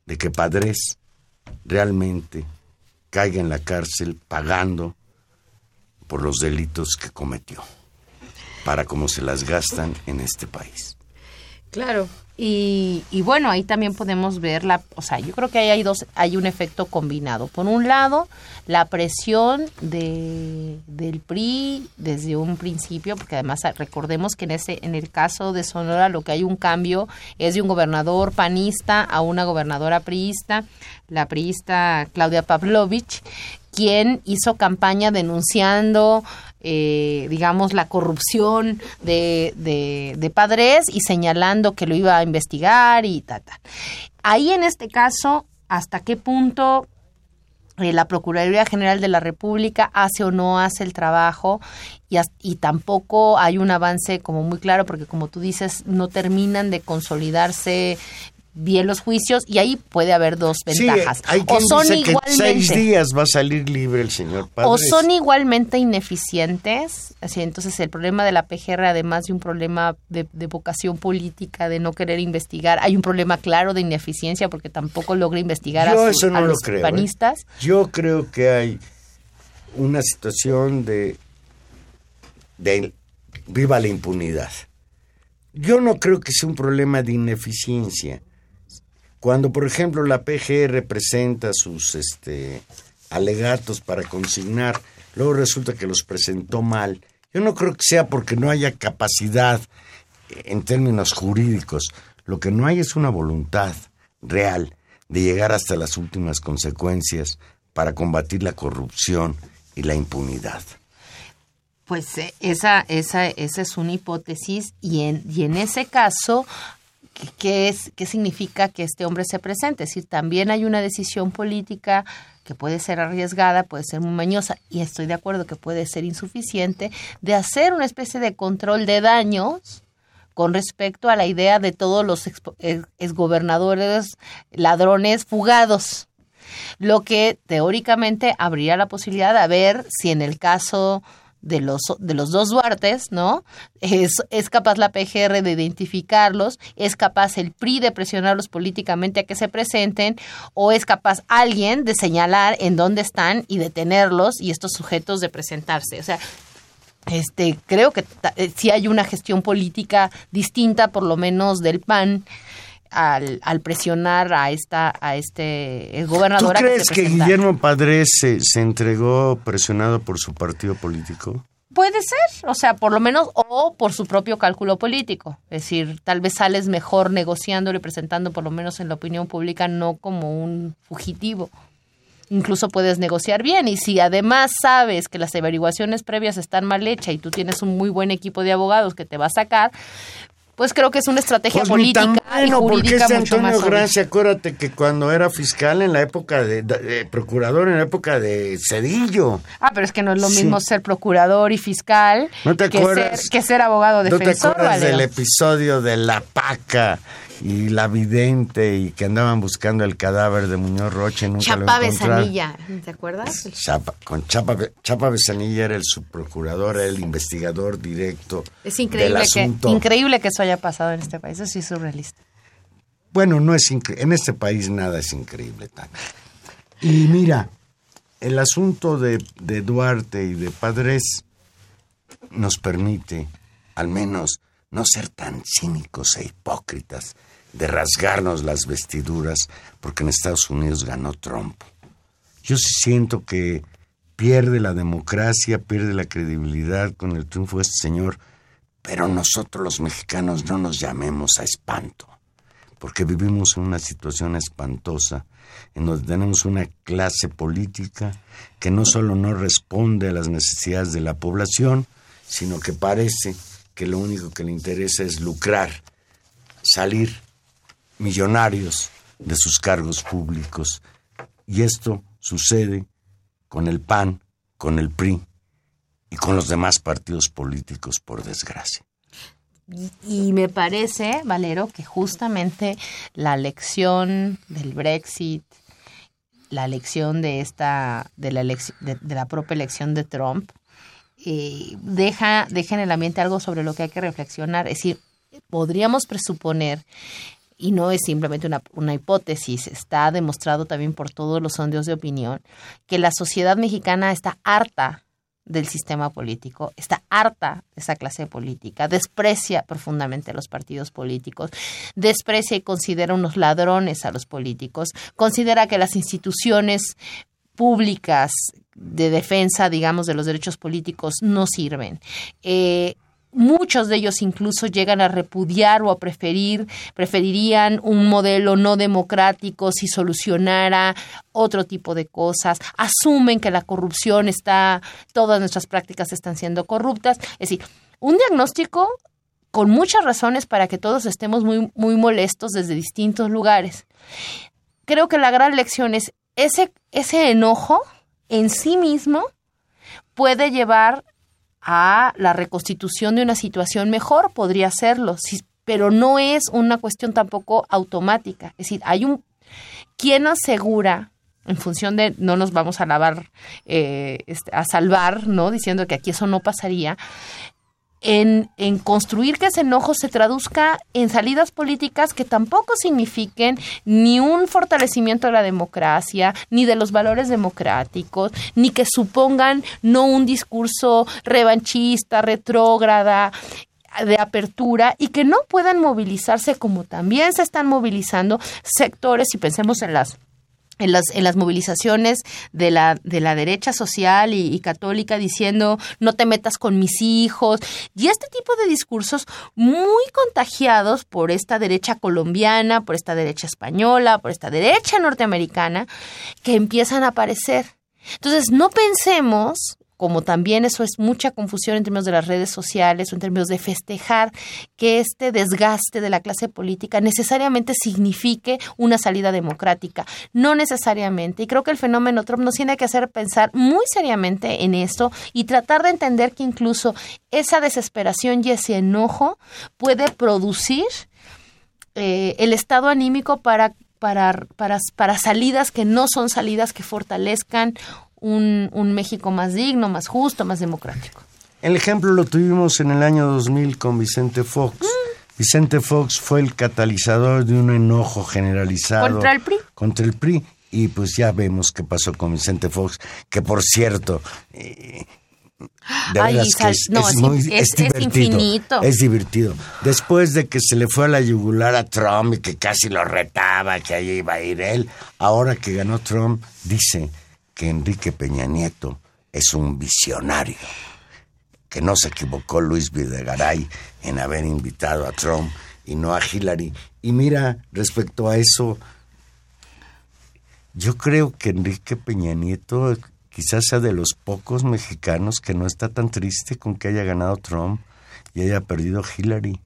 de que Padres realmente caiga en la cárcel pagando por los delitos que cometió, para cómo se las gastan en este país. Claro, y, bueno, ahí también podemos ver la, o sea, yo creo que ahí hay dos, hay un efecto combinado. Por un lado, la presión de, del PRI desde un principio, porque además recordemos que en ese, en el caso de Sonora lo que hay un cambio es de un gobernador panista a una gobernadora priista, la priista Claudia Pavlovich, quien hizo campaña denunciando, eh, digamos, la corrupción de, de, Padres y señalando que lo iba a investigar y tal, Ahí en este caso, ¿hasta qué punto eh, la Procuraduría General de la República hace o no hace el trabajo y, y, tampoco hay un avance como muy claro porque como tú dices no terminan de consolidarse bien los juicios y ahí puede haber dos ventajas. o son igualmente seis días va a salir libre el señor O son igualmente ineficientes. Así, entonces el problema de la PGR, además de un problema de, vocación política, de no querer investigar, hay un problema claro de ineficiencia porque tampoco logra investigar a, los ¿eh? panistas. Yo creo que hay una situación de, de viva la impunidad. Yo no creo que sea un problema de ineficiencia. Cuando, por ejemplo, la PGR presenta sus este, alegatos para consignar, luego resulta que los presentó mal. Yo no creo que sea porque no haya capacidad eh, en términos jurídicos. Lo que no hay es una voluntad real de llegar hasta las últimas consecuencias para combatir la corrupción y la impunidad. Pues eh, esa, esa, esa es una hipótesis y en, y en ese caso ¿qué, es, ¿qué significa que este hombre se presente? Es decir, también hay una decisión política que puede ser arriesgada, puede ser muy mañosa, y estoy de acuerdo que puede ser insuficiente, de hacer una especie de control de daños con respecto a la idea de todos los exgobernadores ladrones fugados. Lo que teóricamente habría la posibilidad de ver si en el caso de los, de los dos Duartes, ¿no? Es, es capaz la PGR de identificarlos, es capaz el PRI de presionarlos políticamente a que se presenten, o es capaz alguien de señalar en dónde están y detenerlos y estos sujetos de presentarse. O sea, este, creo que eh, sí hay una gestión política distinta, por lo menos del PAN, al, al, presionar a esta a este gobernador. ¿Tú crees que, Guillermo Padres se, se, entregó presionado por su partido político? Puede ser, o sea, por lo menos, o por su propio cálculo político. Es decir, tal vez sales mejor negociando y presentando, por lo menos en la opinión pública, no como un fugitivo. Incluso puedes negociar bien. Y si además sabes que las averiguaciones previas están mal hechas y tú tienes un muy buen equipo de abogados que te va a sacar, pues creo que es una estrategia pues política y jurídica porque mucho Antonio Gracia, acuérdate que cuando era fiscal en la época de, procurador en la época de Cedillo. Ah, pero es que no es lo mismo ser procurador y fiscal que, ser, abogado defensor. ¿No te acuerdas del episodio de la paca? Y la vidente y que andaban buscando el cadáver de Muñoz Roche nunca Chapa Besanilla, ¿te acuerdas? Chapa, con Chapa, Chapa Besanilla era el subprocurador, era el investigador directo. Es increíble que increíble que eso haya pasado en este país, eso es surrealista. Bueno, no es en este país nada es increíble tan. Y mira, el asunto de, de Duarte y de Padres nos permite, al menos, no ser tan cínicos e hipócritas de rasgarnos las vestiduras porque en Estados Unidos ganó Trump. Yo sí siento que pierde la democracia, pierde la credibilidad con el triunfo de este señor, pero nosotros los mexicanos no nos llamemos a espanto, porque vivimos en una situación espantosa, en donde tenemos una clase política que no solo no responde a las necesidades de la población, sino que parece que lo único que le interesa es lucrar, salir millonarios de sus cargos públicos. Y esto sucede con el PAN, con el PRI y con los demás partidos políticos, por desgracia. Y me parece, Valero, que justamente la lección del Brexit, la lección de esta, de la, de, la propia elección de Trump, eh, deja, deja en el ambiente algo sobre lo que hay que reflexionar. Es decir, podríamos presuponer y no es simplemente una, una, hipótesis, está demostrado también por todos los sondeos de opinión, que la sociedad mexicana está harta del sistema político, está harta de esa clase política, desprecia profundamente a los partidos políticos, desprecia y considera unos ladrones a los políticos, considera que las instituciones públicas de defensa, digamos, de los derechos políticos no sirven. Eh, Muchos de ellos incluso llegan a repudiar o a preferir, preferirían un modelo no democrático si solucionara otro tipo de cosas, asumen que la corrupción está, todas nuestras prácticas están siendo corruptas. Es decir, un diagnóstico con muchas razones para que todos estemos muy, muy molestos desde distintos lugares. Creo que la gran lección es ese, ese enojo en sí mismo puede llevar a la reconstitución de una situación mejor, podría serlo, pero no es una cuestión tampoco automática. Es decir, hay un... ¿Quién asegura en función de no nos vamos a lavar, eh, este, a salvar, ¿no? Diciendo que aquí eso no pasaría en, en, construir que ese enojo se traduzca en salidas políticas que tampoco signifiquen ni un fortalecimiento de la democracia, ni de los valores democráticos, ni que supongan no un discurso revanchista, retrógrada, de apertura y que no puedan movilizarse como también se están movilizando sectores, y pensemos en las en las, en las movilizaciones de la, de la derecha social y, católica diciendo no te metas con mis hijos y este tipo de discursos muy contagiados por esta derecha colombiana, por esta derecha española, por esta derecha norteamericana que empiezan a aparecer. Entonces no pensemos como también eso es mucha confusión en términos de las redes sociales o en términos de festejar que este desgaste de la clase política necesariamente signifique una salida democrática. No necesariamente. Y creo que el fenómeno Trump nos tiene que hacer pensar muy seriamente en esto y tratar de entender que incluso esa desesperación y ese enojo puede producir eh, el estado anímico para para, para, para, salidas que no son salidas que fortalezcan un, un México más digno, más justo, más democrático. El ejemplo lo tuvimos en el año 2000 con Vicente Fox. Mm. Vicente Fox fue el catalizador de un enojo generalizado contra el PRI. Contra el PRI. Y pues ya vemos qué pasó con Vicente Fox, que por cierto, eh, de Ay, que es, muy, es, divertido. Es divertido. Después de que se le fue a la yugular a Trump y que casi lo retaba, que ahí iba a ir él, ahora que ganó Trump, dice, que Enrique Peña Nieto es un visionario, que no se equivocó Luis Videgaray en haber invitado a Trump y no a Hillary. Y mira, respecto a eso, yo creo que Enrique Peña Nieto quizás sea de los pocos mexicanos que no está tan triste con que haya ganado Trump y haya perdido Hillary.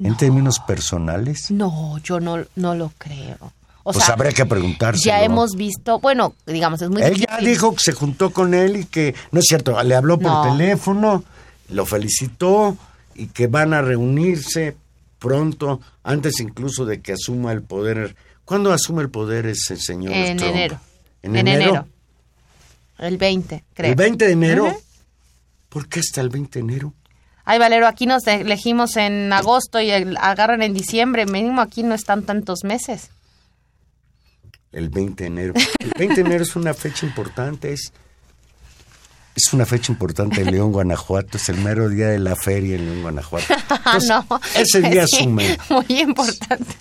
En términos personales. No, yo no, no lo creo pues habría que preguntarse. Ya hemos visto, bueno, digamos, es muy Ella dijo que se juntó con él y que, no es cierto, le habló por teléfono, lo felicitó y que van a reunirse pronto, antes incluso de que asuma el poder. ¿Cuándo asume el poder ese señor? En enero. ¿En, enero? El 20, creo. ¿El 20 de enero? ¿Por qué hasta el 20 de enero? Ay, Valero, aquí nos elegimos en agosto y agarran en diciembre. Mínimo aquí no están tantos meses el 20 de enero. El 20 de enero es una fecha importante, es, es una fecha importante en León, Guanajuato, es el mero día de la feria en León, Guanajuato. no, ese día asume. Muy importante.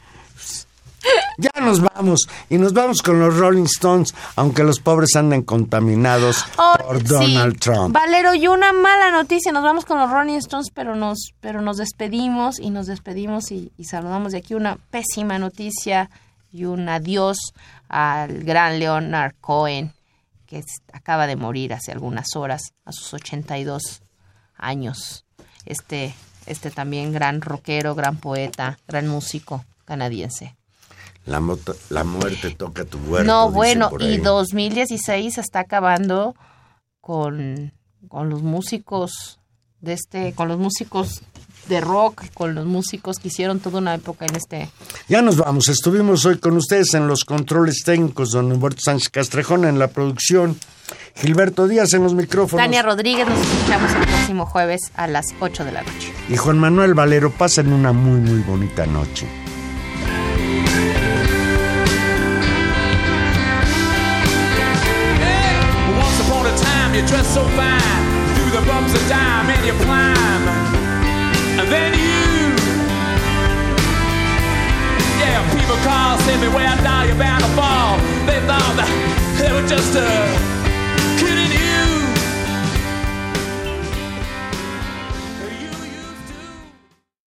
Ya nos vamos. Y nos vamos con los Rolling Stones, aunque los pobres anden contaminados Oh, por sí. Donald Trump. Valero, y una mala noticia, nos vamos con los Rolling Stones, pero nos, pero nos despedimos y nos despedimos y, y saludamos de aquí una pésima noticia y un adiós al gran Leonard Cohen, que acaba de morir hace algunas horas, a sus 82 años. Este, este también gran rockero, gran poeta, gran músico canadiense. La, mota- la muerte toca tu huerto. No, bueno, y ahí. 2016 está acabando con, con los músicos de este, con los músicos de rock, con los músicos que hicieron toda una época en este. Ya nos vamos. Estuvimos hoy con ustedes en los controles técnicos, don Humberto Sánchez Castrejón en la producción, Gilberto Díaz en los micrófonos Tania Rodríguez, nos escuchamos el próximo jueves a las 8 de la noche. y Juan Manuel Valero. Pasen una muy, muy bonita noche. Once upon a time, you dressed so fine, through the bumps of dime and you climb, then you, yeah, people call, say me where now you're bound to fall. They thought that they were just a